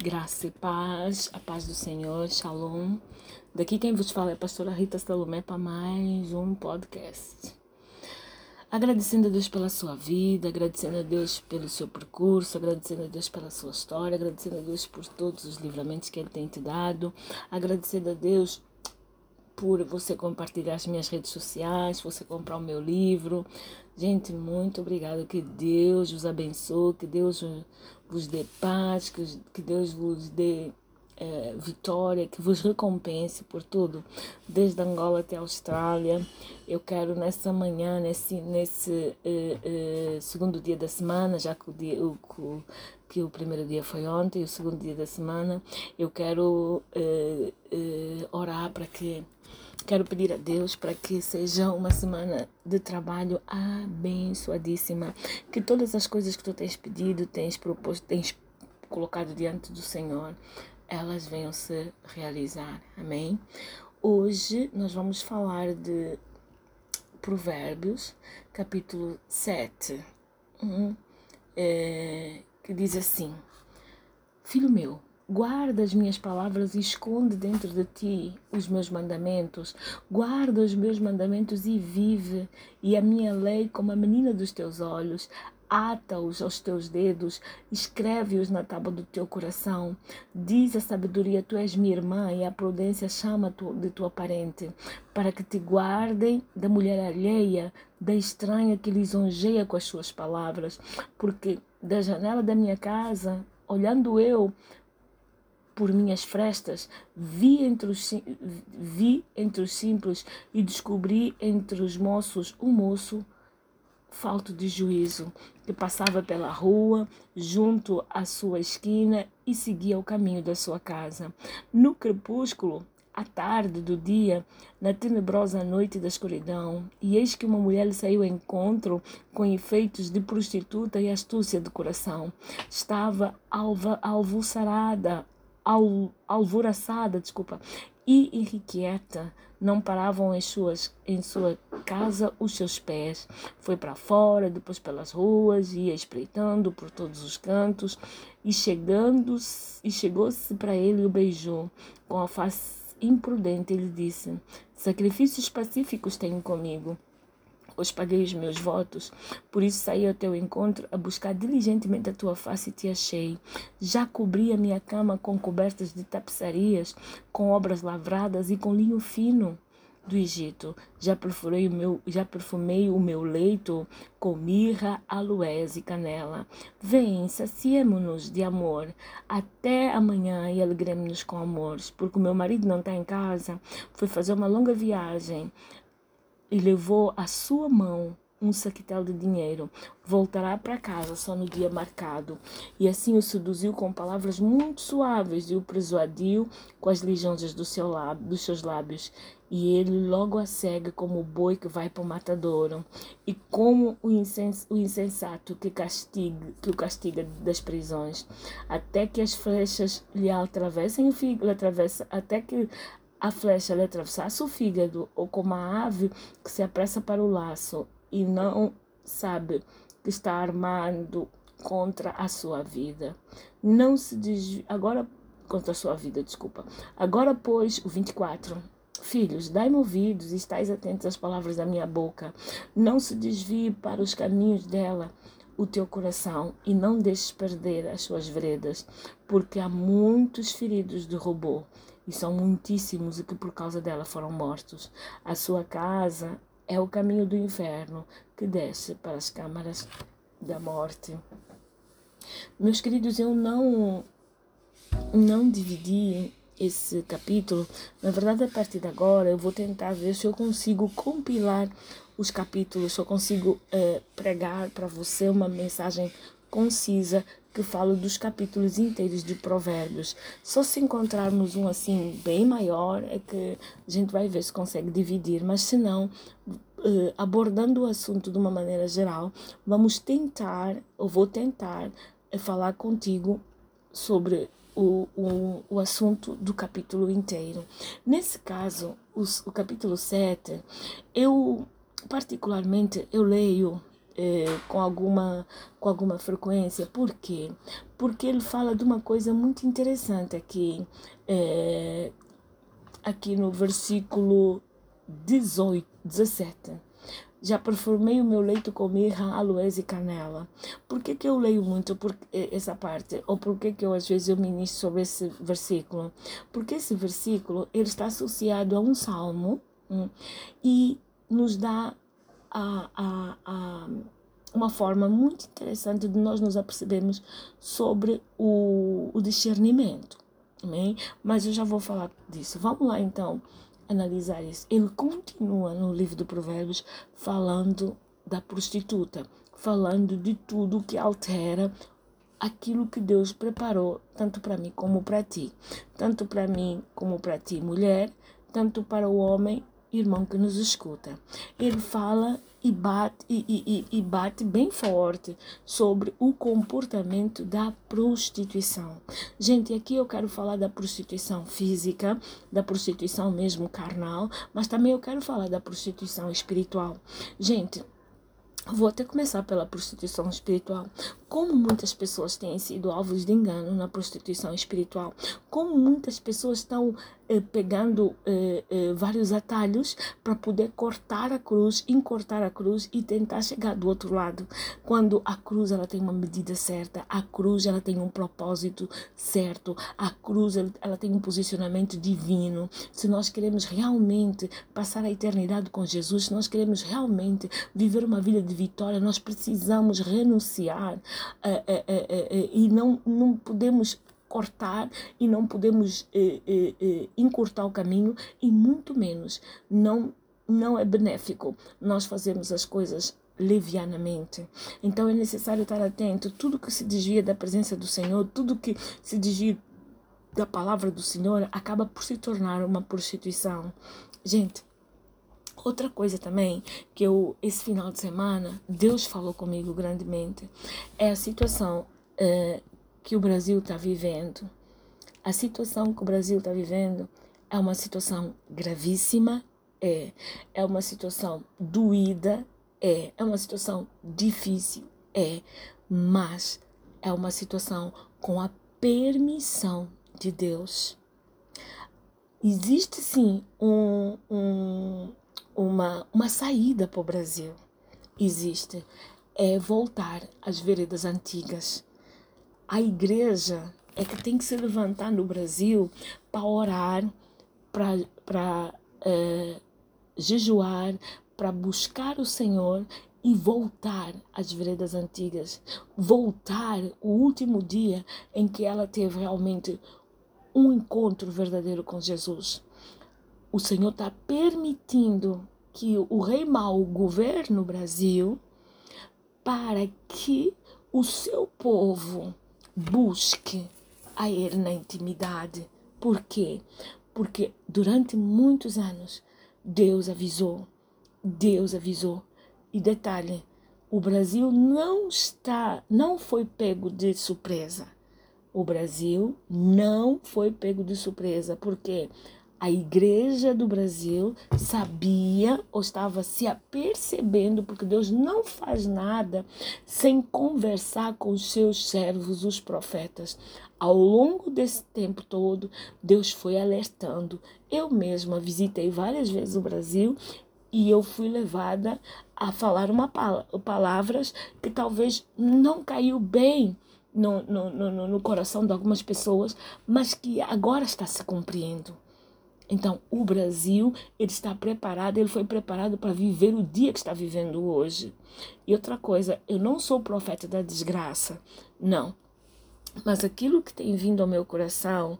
Graça e paz, a paz do Senhor, Shalom. Daqui quem vos fala é a pastora Rita Salomé para mais um podcast. Agradecendo a Deus pela sua vida, agradecendo a Deus pelo seu percurso, agradecendo a Deus pela sua história, agradecendo a Deus por todos os livramentos que Ele tem te dado, agradecendo a Deus por você compartilhar as minhas redes sociais, você comprar o meu livro. Gente, muito obrigada. Que Deus os abençoe, que Deus vos dê paz, que, Deus vos dê é, vitória, que vos recompense por tudo, desde Angola até Austrália. Eu quero nessa manhã, nesse, nesse é, é, segundo dia da semana, já que o, dia, o, que o primeiro dia foi ontem, o segundo dia da semana, eu quero orar para que Quero pedir a Deus para que seja uma semana de trabalho abençoadíssima. Que todas as coisas que tu tens pedido, tens proposto, tens colocado diante do Senhor, elas venham se realizar. Amém? Hoje nós vamos falar de Provérbios, capítulo 7, um, é, que diz assim: Filho meu, Guarda as minhas palavras e esconde dentro de ti os meus mandamentos. Guarda os meus mandamentos e vive, e a minha lei como a menina dos teus olhos. Ata-os aos teus dedos, escreve-os na tábua do teu coração. Diz a sabedoria: Tu és minha irmã, e a prudência chama de tua parente, para que te guardem da mulher alheia, da estranha que lisonjeia com as suas palavras. Porque da janela da minha casa, olhando eu, por minhas frestas, vi entre os, vi entre os simples e descobri entre os moços um moço falto de juízo, que passava pela rua, junto à sua esquina e seguia o caminho da sua casa. No crepúsculo, à tarde do dia, na tenebrosa noite da escuridão, e eis que uma mulher lhe saiu ao encontro com efeitos de prostituta e astúcia de coração. Estava alva, alvoçarada al, alvoroçada, desculpa, e irrequieta, não paravam em, suas, em sua casa os seus pés. Foi para fora, depois pelas ruas, ia espreitando por todos os cantos, e chegando e chegou-se para ele e o beijou. Com a face imprudente, ele disse: Sacrifícios pacíficos tenho comigo pois paguei os meus votos. Por isso saí ao teu encontro a buscar diligentemente a tua face e te achei. Já cobri a minha cama com cobertas de tapeçarias, com obras lavradas e com linho fino do Egito. Já perfurei o meu, já perfumei o meu leito com mirra, aloés e canela. Vem, saciemo-nos de amor até amanhã e alegremos-nos com amores, porque o meu marido não está em casa. Foi fazer uma longa viagem e levou à sua mão um saquetel de dinheiro. Voltará para casa só no dia marcado. E assim o seduziu com palavras muito suaves e o persuadiu com as lisonjas do seu lábio, dos seus lábios. E ele logo a cega como o boi que vai para o matadouro, e como o, insens, o insensato que, castiga, que o castiga das prisões, até que as flechas lhe atravessem o fígado, atravessa, até que a flecha lhe atravessasse o fígado, ou como a ave que se apressa para o laço e não sabe que está armando contra a sua vida. Não se desvie, agora contra a sua vida, desculpa. Agora, pois, o 24. Filhos, dai-me ouvidos e estais atentos às palavras da minha boca. Não se desvie para os caminhos dela o teu coração e não deixes perder as suas veredas, porque há muitos feridos de robô e são muitíssimos e que por causa dela foram mortos. A sua casa é o caminho do inferno que desce para as câmaras da morte. Meus queridos, eu não não dividi esse capítulo. Na verdade, a partir de agora, eu vou tentar ver se eu consigo compilar os capítulos, se eu consigo uh, pregar para você uma mensagem concisa que fala dos capítulos inteiros de Provérbios. Só se encontrarmos um assim bem maior é que a gente vai ver se consegue dividir, mas se não, eh, abordando o assunto de uma maneira geral, vamos tentar, ou vou tentar, eh, falar contigo sobre o, o, o assunto do capítulo inteiro. Nesse caso, os, o capítulo 7, eu particularmente eu leio eh, com, alguma, com alguma frequência. Por quê? Porque ele fala de uma coisa muito interessante aqui, eh, aqui no versículo 18, 17. Já perfumei o meu leito com mirra, aloés e canela. Por que, que eu leio muito por, eh, essa parte? Ou por que, que eu às vezes eu ministro sobre esse versículo? Porque esse versículo ele está associado a um salmo hum, e nos dá a, a, a, uma forma muito interessante de nós nos apercebermos sobre o, o discernimento. Amém? Mas eu já vou falar disso. Vamos lá então analisar isso. Ele continua no livro de Provérbios falando da prostituta, falando de tudo que altera aquilo que Deus preparou, tanto para mim como para ti. Tanto para mim como para ti, mulher, tanto para o homem irmão que nos escuta. Ele fala e bate, e, e, e, bate bem forte sobre o comportamento da prostituição. Gente, aqui eu quero falar da prostituição física, da prostituição mesmo carnal, mas também eu quero falar da prostituição espiritual. Gente, Vou até começar pela prostituição espiritual. Como muitas pessoas têm sido alvos de engano na prostituição espiritual. Como muitas pessoas estão eh, pegando eh, eh, vários atalhos para poder cortar a cruz, encortar a cruz e tentar chegar do outro lado. Quando a cruz ela tem uma medida certa, a cruz ela tem um propósito certo, a cruz ela, tem um posicionamento divino. Se nós queremos realmente passar a eternidade com Jesus, se nós queremos realmente viver uma vida de vitória, nós precisamos renunciar eh, eh, eh, e não, não podemos cortar e não podemos eh, eh, eh, encurtar o caminho e muito menos não não é benéfico nós fazermos as coisas levianamente. Então é necessário estar atento. Tudo que se desvia da presença do Senhor, tudo que se desvia da palavra do Senhor, acaba por se tornar uma prostituição. Gente, outra coisa também que eu esse final de semana Deus falou comigo grandemente é a situação uh, que o Brasil está vivendo. A situação que o Brasil está vivendo é uma situação gravíssima, é, é uma situação doída, é, é uma situação difícil, é, mas é uma situação com a permissão de Deus. Existe sim um, um, uma, uma saída para o Brasil. Existe. É voltar às veredas antigas a igreja é que tem que se levantar no Brasil para orar, para é, jejuar, para buscar o Senhor e voltar às veredas antigas, voltar o último dia em que ela teve realmente um encontro verdadeiro com Jesus. O Senhor está permitindo que o rei mau governe o Brasil para que o seu povo busque a Ele na intimidade. Por quê? Porque durante muitos anos Deus avisou, Deus avisou. E detalhe, o Brasil não está, não foi pego de surpresa. O Brasil não foi pego de surpresa, porque a igreja do Brasil sabia ou estava se apercebendo, porque Deus não faz nada sem conversar com os seus servos, os profetas. Ao longo desse tempo todo, Deus foi alertando. Eu mesma visitei várias vezes o Brasil e eu fui levada a falar uma palavras que talvez não caiu bem no, no, no, no coração de algumas pessoas, mas que agora está se cumprindo. Então, o Brasil, ele está preparado, ele foi preparado para viver o dia que está vivendo hoje. E outra coisa, eu não sou profeta da desgraça, não. Mas aquilo que tem vindo ao meu coração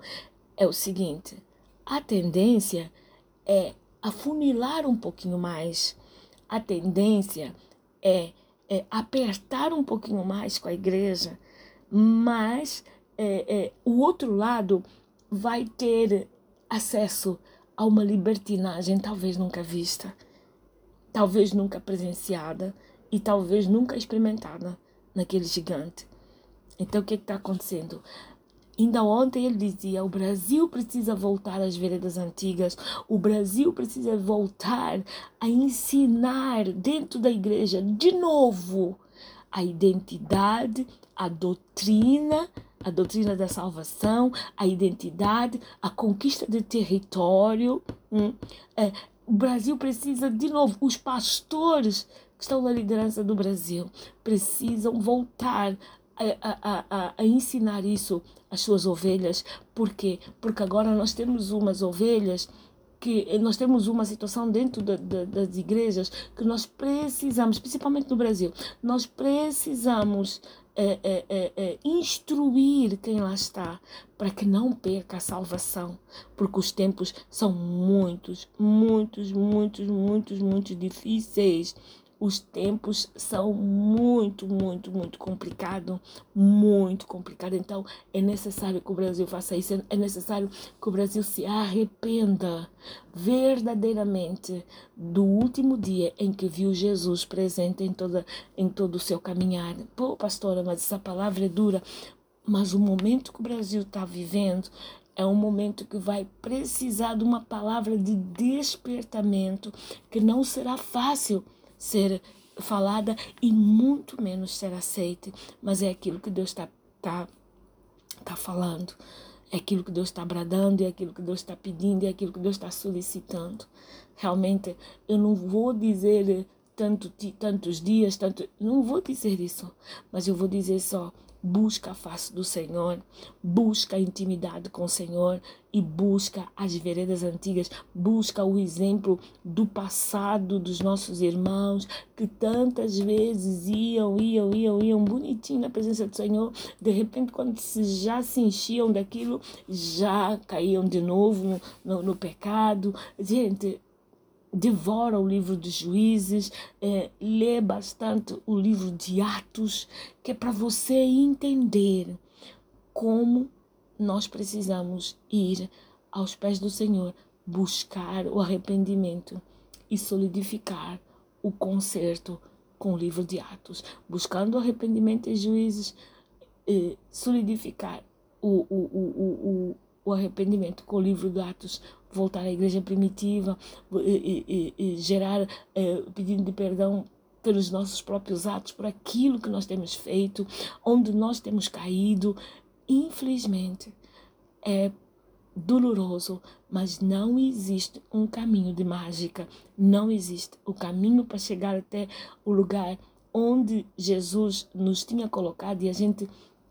é o seguinte: a tendência é afunilar um pouquinho mais. A tendência é, é apertar um pouquinho mais com a igreja, mas é, é, o outro lado vai ter acesso a uma libertinagem talvez nunca vista, talvez nunca presenciada e talvez nunca experimentada naquele gigante. Então o que é está acontecendo? Ainda ontem ele dizia: o Brasil precisa voltar às veredas antigas, o Brasil precisa voltar a ensinar dentro da igreja de novo a identidade, a doutrina, a doutrina da salvação, a identidade, a conquista de território. Hum, é, o Brasil precisa, de novo, os pastores que estão na liderança do Brasil precisam voltar a, a, a, a, ensinar isso às suas ovelhas. Por quê? Porque agora nós temos umas ovelhas que nós temos uma situação dentro da, da, das igrejas que nós precisamos, principalmente no Brasil, nós precisamos é, é, é, é, instruir quem lá está para que não perca a salvação, porque os tempos são muitos, muitos, muitos, muitos, muito difíceis os tempos são muito, muito, muito complicado, muito complicado. Então é necessário que o Brasil faça isso, é necessário que o Brasil se arrependa verdadeiramente do último dia em que viu Jesus presente em toda em todo o seu caminhar. Pô, pastora, mas essa palavra é dura. Mas o momento que o Brasil está vivendo é um momento que vai precisar de uma palavra de despertamento que não será fácil ser falada e muito menos ser aceita. Mas é aquilo que Deus está tá, tá falando. É aquilo que Deus está bradando, é aquilo que Deus está pedindo, é aquilo que Deus está solicitando. Realmente, eu não vou dizer tanto, tantos dias, tanto, não vou dizer isso, mas eu vou dizer só busca a face do Senhor, busca a intimidade com o Senhor e busca as veredas antigas, busca o exemplo do passado dos nossos irmãos que tantas vezes iam, iam, iam, iam bonitinho na presença do Senhor, de repente quando se já se enchiam daquilo, já caíam de novo no, no, no pecado. Gente, devora o livro dos juízes, é, lê bastante o livro de Atos, que é para você entender como nós precisamos ir aos pés do Senhor, buscar o arrependimento e solidificar o conserto com o livro de Atos, buscando o arrependimento e juízes, é, solidificar o, o, o, o, o arrependimento com o livro de Atos, voltar à igreja primitiva, e, e, e gerar é, pedindo de perdão pelos nossos próprios atos, por aquilo que nós temos feito, onde nós temos caído. Infelizmente, é doloroso, mas não existe um caminho de mágica, não existe o caminho para chegar até o lugar onde Jesus nos tinha colocado e a gente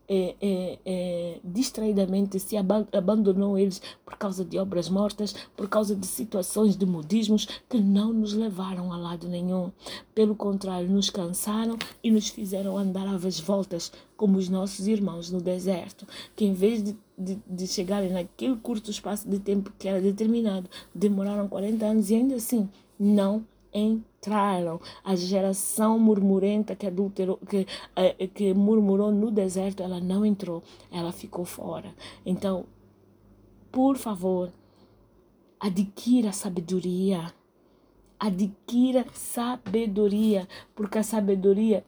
é, é, é, distraidamente se abandonou eles por causa de obras mortas, por causa de situações de modismos que não nos levaram a lado nenhum. Pelo contrário, nos cansaram e nos fizeram andar às voltas, como os nossos irmãos no deserto, que em vez de, de, de chegarem naquele curto espaço de tempo que era determinado, demoraram 40 anos e ainda assim não entraram. A geração murmurenta que adulterou, que, eh, que murmurou no deserto, ela não entrou, ela ficou fora. Então, por favor, adquira sabedoria. Adquira sabedoria, porque a sabedoria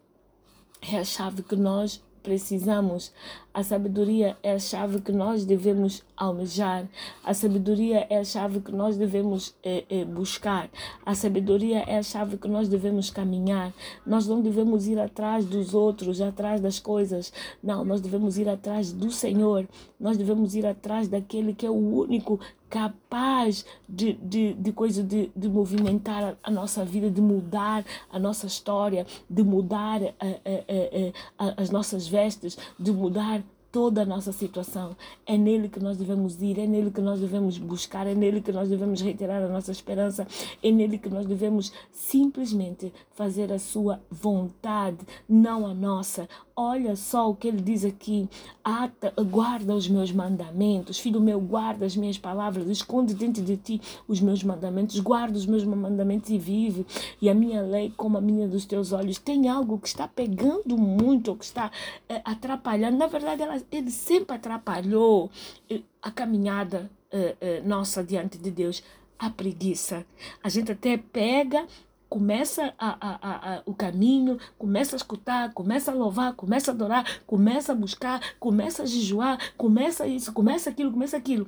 é a chave que nós precisamos. A sabedoria é a chave que nós devemos almejar. A sabedoria é a chave que nós devemos é, é, buscar. A sabedoria é a chave que nós devemos caminhar. Nós não devemos ir atrás dos outros, atrás das coisas. Não, nós devemos ir atrás do Senhor. Nós devemos ir atrás daquele que é o único capaz de, de, de coisa de, de movimentar a nossa vida, de mudar a nossa história, de mudar a, a, a, as nossas vestes, de mudar toda a nossa situação. É nele que nós devemos ir, é nele que nós devemos buscar, é nele que nós devemos reiterar a nossa esperança, é nele que nós devemos simplesmente fazer a sua vontade, não a nossa. Olha só o que ele diz aqui: Ata, guarda os meus mandamentos, filho meu, guarda as minhas palavras, esconde dentro de ti os meus mandamentos, guarda os meus mandamentos e vive. E a minha lei, como a minha dos teus olhos, tem algo que está pegando muito, que está é, atrapalhando. Na verdade, ela ele sempre atrapalhou eh, a caminhada uh, uh, nossa diante de Deus. A preguiça. A gente até pega começa a, a, a, o caminho, começa a escutar, começa a louvar, começa a adorar, começa a buscar, começa a jejuar, começa isso, começa aquilo, começa aquilo.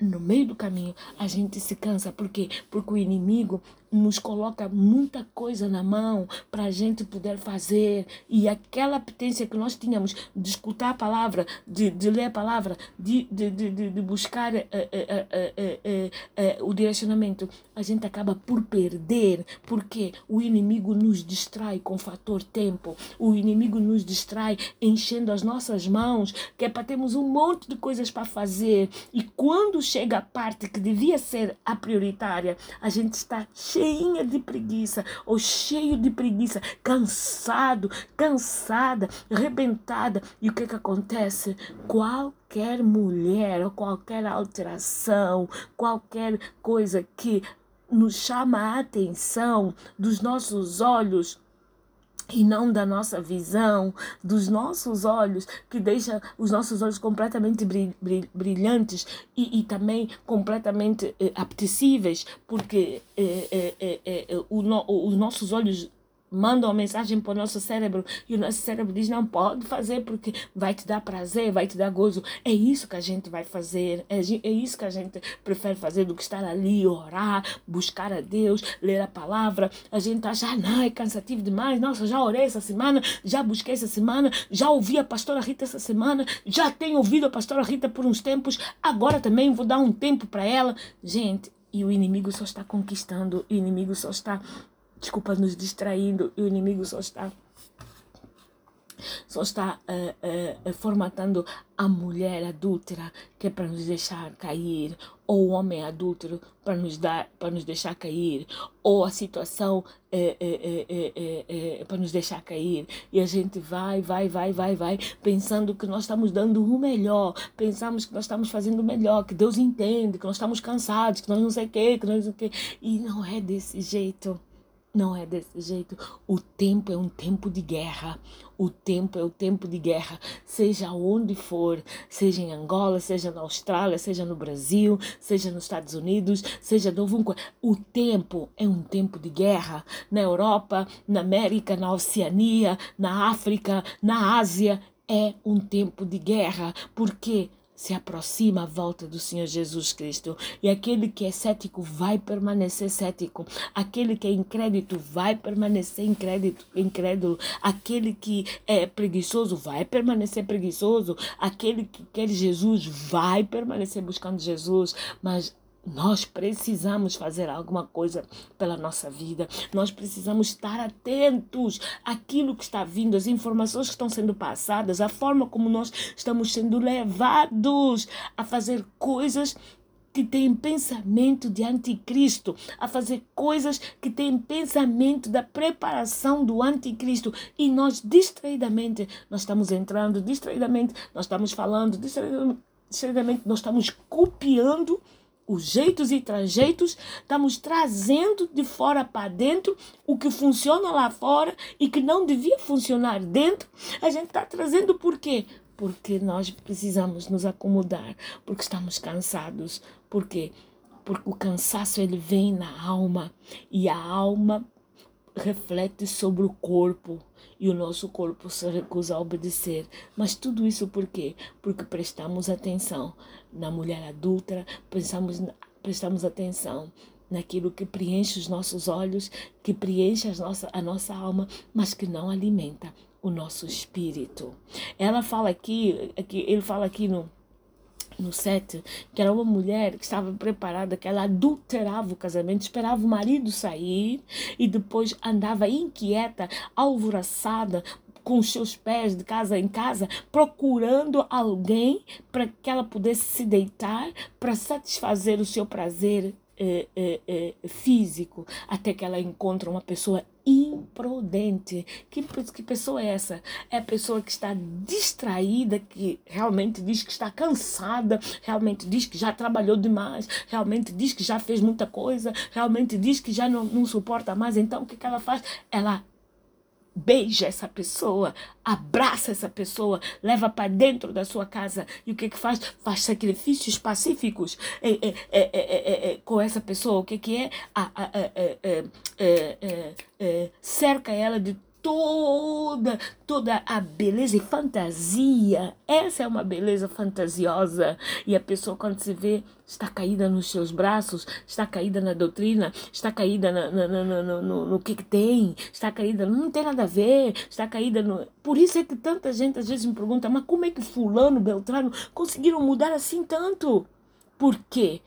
No meio do caminho, a gente se cansa. Por quê? Porque o inimigo nos coloca muita coisa na mão para a gente poder fazer. E aquela apetência que nós tínhamos de escutar a palavra, de, de ler a palavra, de, de, de, de buscar uh, uh, uh, o direcionamento, a gente acaba por perder, porque o inimigo nos distrai com o fator tempo, o inimigo nos distrai enchendo as nossas mãos, que é para termos um monte de coisas para fazer. E quando chega a parte que devia ser a prioritária, a gente está cheio cheinha de preguiça ou cheio de preguiça, cansado, cansada, rebentada. E o que, que acontece? Qualquer mulher ou qualquer alteração, qualquer coisa que nos chama a atenção dos nossos olhos e não da nossa visão, dos nossos olhos, que deixa os nossos olhos completamente brilhantes e, e também completamente eh, apetecíveis, porque eh, eh o, no, os nossos olhos manda uma mensagem para o nosso cérebro e o nosso cérebro diz: não pode fazer porque vai te dar prazer, vai te dar gozo. É isso que a gente vai fazer, é, é isso que a gente prefere fazer do que estar ali, orar, buscar a Deus, ler a palavra. A gente acha: ah, não, é cansativo demais. Nossa, já orei essa semana, já busquei essa semana, já ouvi a pastora Rita essa semana, já tenho ouvido a pastora Rita por uns tempos, agora também vou dar um tempo para ela. Gente, e o inimigo só está conquistando, o inimigo só está desculpa, nos distraindo e o inimigo só está só está uh, uh, formatando a mulher adúltera que é para nos deixar cair ou o homem adúltero para nos dar para nos deixar cair ou a situação é, para nos deixar cair. E a gente vai vai vai vai vai pensando que nós estamos dando o melhor pensamos que nós estamos fazendo o melhor que Deus entende que nós estamos cansados que nós não sei o que que nós não sei o que e não é desse jeito não é desse jeito. O tempo é um tempo de guerra. O tempo é o tempo de guerra, seja onde for, seja em Angola, seja na Austrália, seja no Brasil, seja nos Estados Unidos, seja do O tempo é um tempo de guerra. Na Europa, na América, na Oceania, na África, na Ásia, é um tempo de guerra. Por quê? Se aproxima a volta do Senhor Jesus Cristo. E aquele que é cético vai permanecer cético. Aquele que é incrédito vai permanecer incrédito, incrédulo. Aquele que é preguiçoso vai permanecer preguiçoso. Aquele que quer Jesus vai permanecer buscando Jesus. Mas nós precisamos fazer alguma coisa pela nossa vida. Nós precisamos estar atentos àquilo que está vindo, às informações que estão sendo passadas, à forma como nós estamos sendo levados a fazer coisas que têm pensamento de anticristo, a fazer coisas que têm pensamento da preparação do anticristo. E nós, distraidamente, nós estamos entrando, distraidamente, nós estamos falando, distraidamente, nós estamos copiando os jeitos e trajeitos, estamos trazendo de fora para dentro o que funciona lá fora e que não devia funcionar dentro. A gente está trazendo por quê? Porque nós precisamos nos acomodar, porque estamos cansados. Por quê? Porque o cansaço ele vem na alma e a alma reflete sobre o corpo e o nosso corpo se recusa a obedecer. Mas tudo isso por quê? Porque prestamos atenção na mulher adulta, pensamos, prestamos atenção naquilo que preenche os nossos olhos, que preenche a nossa, a nossa alma, mas que não alimenta o nosso espírito. Ela fala aqui, aqui ele fala aqui no no set, que era uma mulher que estava preparada, que ela adulterava o casamento, esperava o marido sair e depois andava inquieta, alvoroçada, com os seus pés de casa em casa, procurando alguém para que ela pudesse se deitar para satisfazer o seu prazer é, é, é, físico, até que ela encontra uma pessoa imprudente. Que, que pessoa é essa? É a pessoa que está distraída, que realmente diz que está cansada, realmente diz que já trabalhou demais, realmente diz que já fez muita coisa, realmente diz que já não, não suporta mais. Então, o que, que ela faz? Ela beija essa pessoa, abraça essa pessoa, leva para dentro da sua casa e o que que faz? Faz sacrifícios pacíficos é, é, é, com essa pessoa. O que que é? cerca ela de toda, toda a beleza e fantasia. Essa é uma beleza fantasiosa. E a pessoa, quando se vê, está caída nos seus braços, está caída na doutrina, está caída na, na, na, no, no, no, que, que tem, está caída, não tem nada a ver, está caída no. Por isso é que tanta gente às vezes me pergunta, mas como é que Fulano, Beltrano conseguiram mudar assim tanto? Por quê?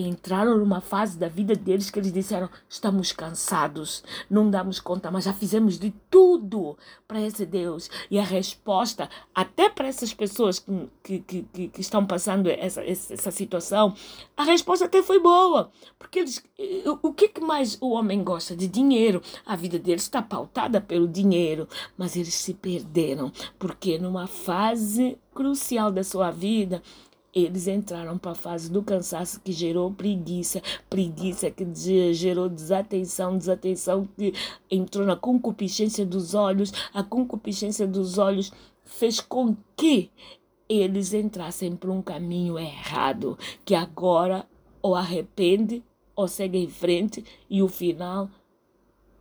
Entraram numa fase da vida deles que eles disseram: estamos cansados, não damos conta, mas já fizemos de tudo para esse Deus. E a resposta, até para essas pessoas que, que, que, que estão passando essa, essa situação, a resposta até foi boa. Porque eles, o que, que mais o homem gosta? De dinheiro. A vida deles está pautada pelo dinheiro, mas eles se perderam, porque numa fase crucial da sua vida, eles entraram para a fase do cansaço que gerou preguiça, preguiça que gerou desatenção, desatenção que entrou na concupiscência dos olhos, a concupiscência dos olhos fez com que eles entrassem por um caminho errado, que agora ou arrepende ou segue em frente e o final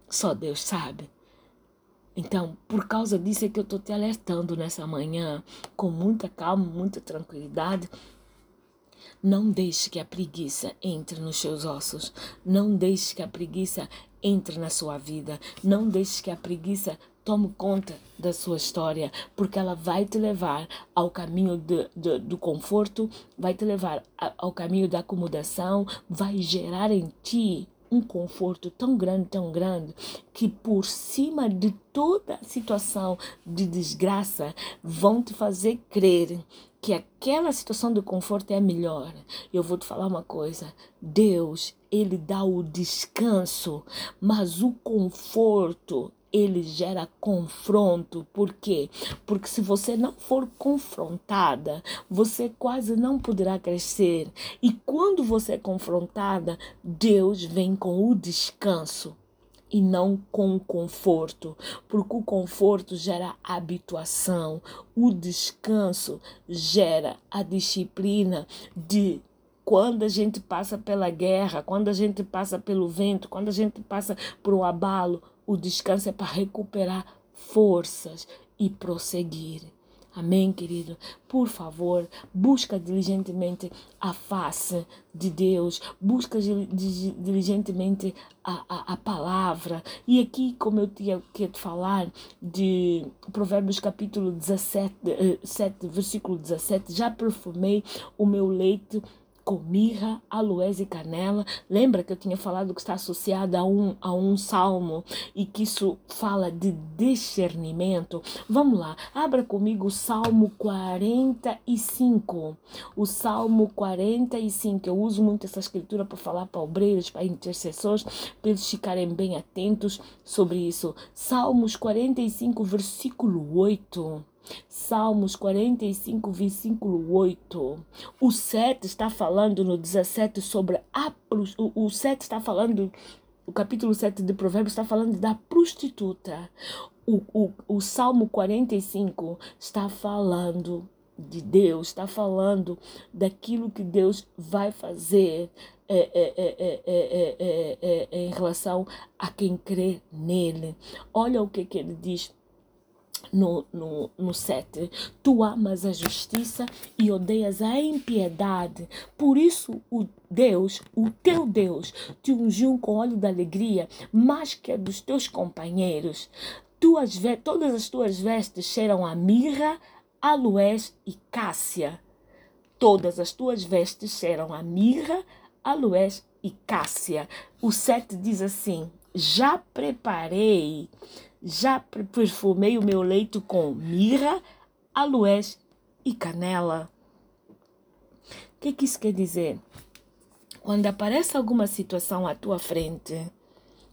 só Deus sabe. Então, por causa disso é que eu estou te alertando nessa manhã, com muita calma, muita tranquilidade. Não deixe que a preguiça entre nos seus ossos. Não deixe que a preguiça entre na sua vida. Não deixe que a preguiça tome conta da sua história, porque ela vai te levar ao caminho de, de, do conforto, vai te levar ao caminho da acomodação, vai gerar em ti um conforto tão grande, tão grande, que por cima de toda a situação de desgraça vão te fazer crer que aquela situação de conforto é melhor. Eu vou te falar uma coisa: Deus, Ele dá o descanso, mas o conforto ele gera confronto. Por quê? Porque se você não for confrontada, você quase não poderá crescer. E quando você é confrontada, Deus vem com o descanso e não com o conforto, porque o conforto gera habituação, o descanso gera a disciplina de quando a gente passa pela guerra, quando a gente passa pelo vento, quando a gente passa por um abalo, o descanso é para recuperar forças e prosseguir. Amém, querido? Por favor, busca diligentemente a face de Deus, busca diligentemente a, a, a palavra. E aqui, como eu tinha que te falar de Provérbios capítulo 17, 7, eh, versículo 17, já perfumei o meu leito com mirra, aloés e canela. Lembra que eu tinha falado que está associada a um, a um salmo e que isso fala de discernimento? Vamos lá, abra comigo o Salmo 45. O Salmo 45. Eu uso muito essa escritura para falar para obreiros, para intercessores, para eles ficarem bem atentos sobre isso. Salmos 45, versículo 8. Salmos 45, versículo 8. O 7 está falando no 17 sobre a o, o 7 está falando o capítulo 7 de Provérbios está falando da prostituta. O, o, o Salmo 45 está falando de Deus, está falando daquilo que Deus vai fazer é, é, é, em relação a quem crê nele. Olha o que, que ele diz no, no, no 7. Tu amas a justiça e odeias a impiedade. Por isso o Deus, o teu Deus, te ungiu com óleo da alegria, mais que a dos teus companheiros. Tuas, todas as tuas vestes cheiram a mirra, aloés e cássia. Todas as tuas vestes cheiram a mirra, aloés e cássia. O 7 diz assim: Já preparei já perfumei o meu leito com mirra, aloés e canela. O que, que isso quer dizer? Quando aparece alguma situação à tua frente,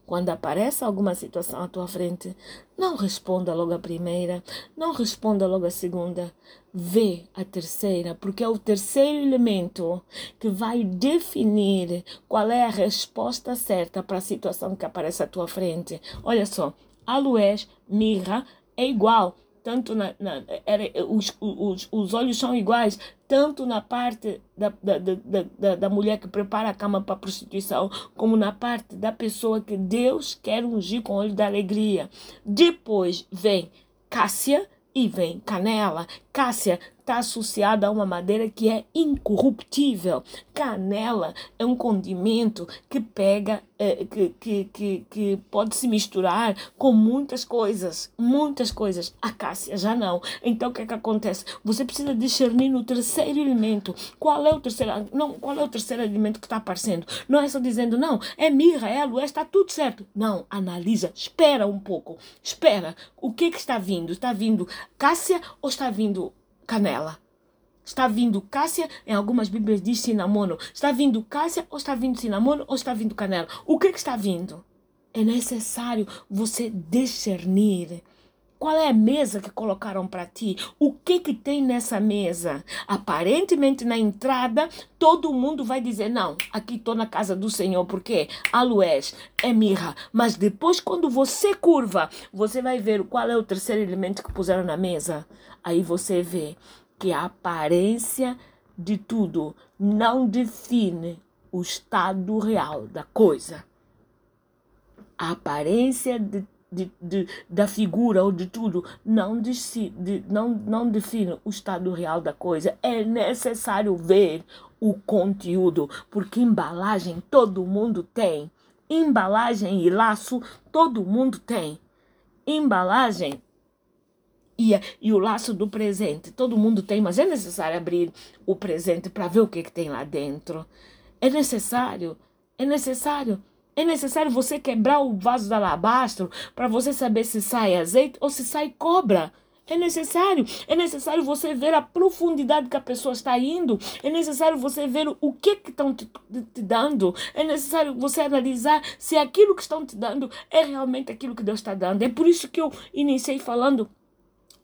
quando aparece alguma situação à tua frente, não responda logo a primeira, não responda logo a segunda, vê a terceira, porque é o terceiro elemento que vai definir qual é a resposta certa para a situação que aparece à tua frente. Olha só, aloés, mirra, é igual. Tanto na, na era, os, os, os olhos são iguais, tanto na parte da, da, da, da, da mulher que prepara a cama para a prostituição, como na parte da pessoa que Deus quer ungir com o olho da alegria. Depois vem Cássia e vem canela. Cássia está associada a uma madeira que é incorruptível. Canela é um condimento que pega, é, que, que, que, que pode se misturar com muitas coisas, muitas coisas. A cássia já não. Então o que é que acontece? Você precisa discernir no terceiro elemento. Qual é o terceiro? Não, qual é o terceiro elemento que está aparecendo? Não é só ddizendo não, é mirra, é aloe, está tudo certo. Não, analisa, espera um pouco, espera. O que que está vindo? Está vindo cássia ou está vindo canela. Está vindo cássia, em algumas Bíblias diz cinamono. Está vindo cássia ou está vindo cinamono ou está vindo canela? O que, que está vindo? É necessário você discernir. Qual é a mesa que colocaram para ti? O que que tem nessa mesa? Aparentemente na entrada todo mundo vai dizer não, aqui estou na casa do Senhor porque aloés é mirra. Mas depois quando você curva, você vai ver qual é o terceiro elemento que puseram na mesa. Aí você vê que a aparência de tudo não define o estado real da coisa. A aparência de de, de, da figura ou de tudo não, de, não, não define o estado real da coisa. É necessário ver o conteúdo, porque embalagem todo mundo tem. Embalagem e laço todo mundo tem. Embalagem e, e o laço do presente todo mundo tem, mas é necessário abrir o presente para ver o que, que tem lá dentro. É necessário, é necessário. É necessário você quebrar o vaso de alabastro para você saber se sai azeite ou se sai cobra. É necessário, é necessário você ver a profundidade que a pessoa está indo. É necessário você ver o que que estão te, te, dando. É necessário você analisar se aquilo que estão te dando é realmente aquilo que Deus está dando. É por isso que eu iniciei falando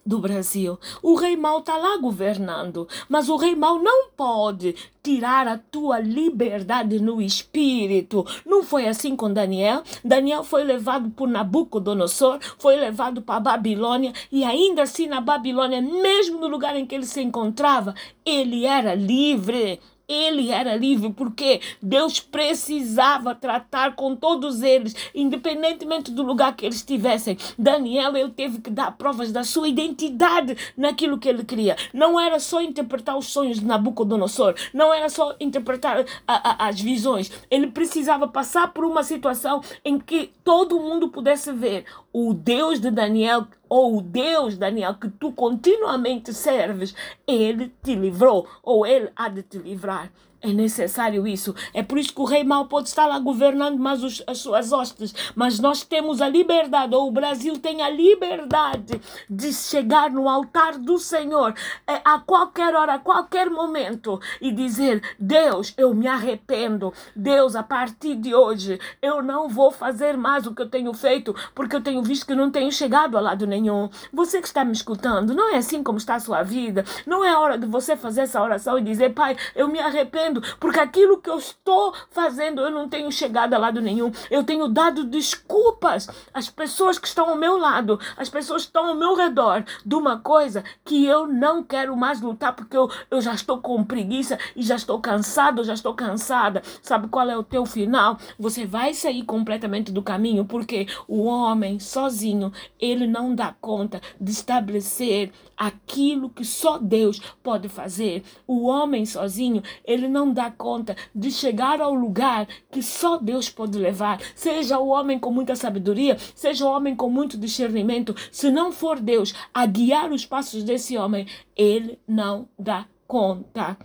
do Brasil. O rei mau está lá governando, mas o rei mau não pode tirar a tua liberdade no espírito. Não foi assim com Daniel? Daniel foi levado por Nabucodonosor, foi levado para a Babilônia e ainda assim na Babilônia, mesmo no lugar em que ele se encontrava, ele era livre ele era livre porque Deus precisava tratar com todos eles, independentemente do lugar que eles estivessem. Daniel, ele teve que dar provas da sua identidade naquilo que ele queria. Não era só interpretar os sonhos de Nabucodonosor, não era só interpretar a, a, as visões. Ele precisava passar por uma situação em que todo mundo pudesse ver o Deus de Daniel ou o Deus, Daniel, que tu continuamente serves, ele te livrou ou ele há de te livrar. É necessário isso. É por isso que o rei mal pode estar lá governando mais os, as suas hostes. Mas nós temos a liberdade, ou o Brasil tem a liberdade de chegar no altar do Senhor é, a qualquer hora, a qualquer momento e dizer: Deus, eu me arrependo. Deus, a partir de hoje, eu não vou fazer mais o que eu tenho feito, porque eu tenho visto que não tenho chegado a lado nenhum. Você que está me escutando, não é assim como está a sua vida. Não é hora de você fazer essa oração e dizer: Pai, eu me arrependo fazendo, porque aquilo que eu estou fazendo eu não tenho chegado a lado nenhum. Eu tenho dado desculpas às pessoas que estão ao meu lado, às pessoas que estão ao meu redor, de uma coisa que eu não quero mais lutar, porque eu, eu já estou com preguiça e já estou cansado, já estou cansada. Sabe qual é o teu final? Você vai sair completamente do caminho, porque o homem sozinho, ele não dá conta de estabelecer aquilo que só Deus pode fazer. O homem sozinho, ele não dá conta de chegar ao lugar que só Deus pode levar. Seja o homem com muita sabedoria, seja o homem com muito discernimento, se não for Deus a guiar os passos desse homem, ele não dá conta.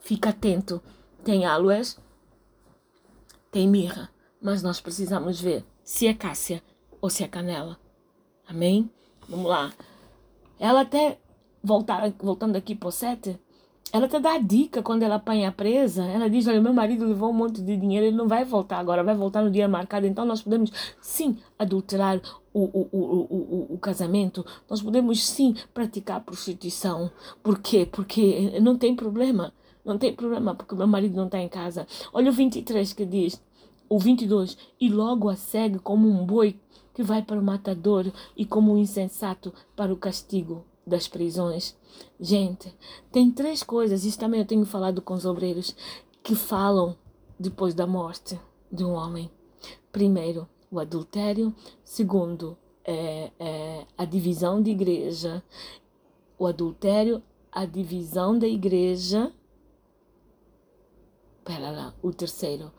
Fica atento. Tem aloes, tem mirra, mas nós precisamos ver se é cássia ou se é canela. Amém? Vamos lá. Ela até, voltar, voltando aqui para o 7, ela até dá dica quando ela apanha presa. Ela diz: Olha, meu marido levou um monte de dinheiro, ele não vai voltar agora, vai voltar no dia marcado. Então nós podemos sim adulterar o, o, o, o, o casamento, nós podemos sim praticar prostituição. Por quê? Porque não tem problema. Não tem problema, porque meu marido não está em casa. Olha o 23 que diz: O 22. E logo a segue como um boi que vai para o matador e como um insensato para o castigo das prisões. Gente, tem três coisas, isso também eu tenho falado com os obreiros, que falam depois da morte de um homem. Primeiro, o adultério. Segundo, é, é, a divisão de igreja. O adultério, a divisão da igreja. Pera lá, o terceiro.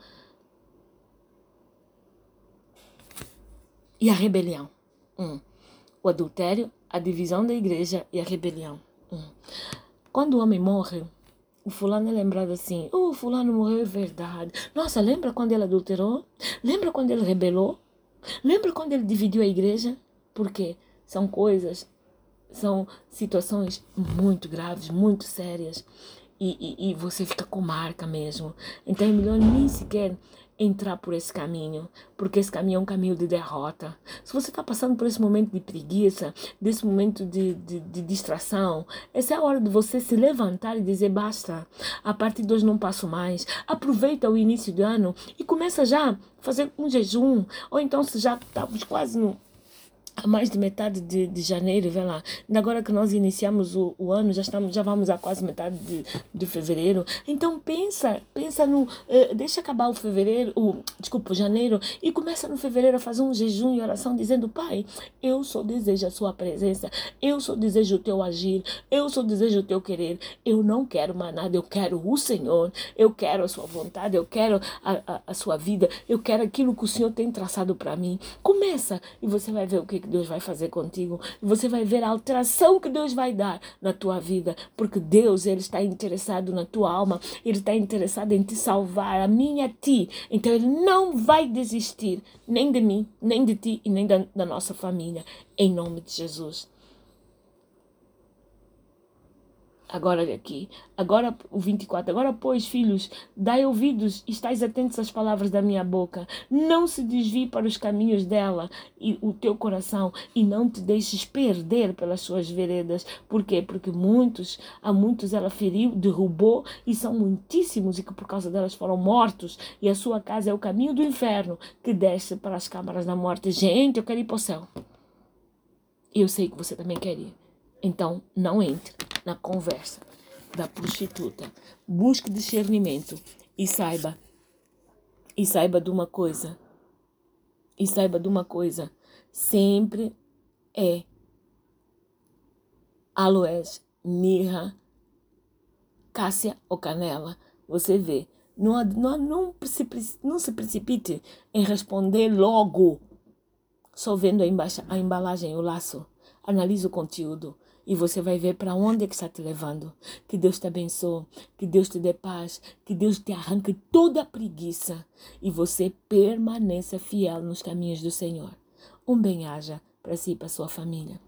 E a rebelião. Um. O adultério, a divisão da igreja e a rebelião. Um. Quando o homem morre, o fulano é lembrado assim, oh, o fulano morreu, é verdade. Nossa, lembra quando ele adulterou? Lembra quando ele rebelou? Lembra quando ele dividiu a igreja? Porque são coisas, são situações muito graves, muito sérias. E, e, e você fica com marca mesmo. Então é melhor nem sequer entrar por esse caminho, porque esse caminho é um caminho de derrota. Se você está passando por esse momento de preguiça, desse momento de, de, de, distração, essa é a hora de você se levantar e dizer basta. A partir de hoje não passo mais. Aproveita o início do ano e começa já a fazer um jejum. Ou então se já estamos quase no a mais de metade de, de janeiro, vê lá. Agora que nós iniciamos o, o ano, já estamos, já vamos a quase metade de, de fevereiro. Então pensa, pensa no, eh, deixa acabar o fevereiro, o, desculpa, o janeiro e começa no fevereiro a fazer um jejum e oração dizendo, Pai, eu só desejo a sua presença, eu só desejo o teu agir, eu só desejo o teu querer. Eu não quero mais nada, eu quero o Senhor, eu quero a sua vontade, eu quero a, a, a sua vida, eu quero aquilo que o Senhor tem traçado para mim. Começa e você vai ver o que que Deus vai fazer contigo. Você vai ver a alteração que Deus vai dar na tua vida, porque Deus ele está interessado na tua alma, ele está interessado em te salvar, a mim e a ti. Então ele não vai desistir nem de mim, nem de ti e nem da, da nossa família, em nome de Jesus. Agora aqui, agora o 24. Agora, pois, filhos, dai ouvidos, estais atentos às palavras da minha boca. Não se desvie para os caminhos dela e o teu coração e não te deixes perder pelas suas veredas. Por quê? Porque muitos, a muitos ela feriu, derrubou e são muitíssimos e que por causa delas foram mortos. E a sua casa é o caminho do inferno que desce para as câmaras da morte. Gente, eu quero ir para o céu. Eu sei que você também quer ir. Então, não entre na conversa da prostituta. Busque discernimento e saiba, e saiba de uma coisa, e saiba de uma coisa, sempre é aloés, mirra, cássia ou canela. Você vê, não, não, não, se, não se precipite em responder logo, só vendo a, embalagem, o laço. Analise o conteúdo e você vai ver para onde é que está te levando. Que Deus te abençoe, que Deus te dê paz, que Deus te arranque toda a preguiça e você permaneça fiel nos caminhos do Senhor. Um bem-aja para si e para sua família.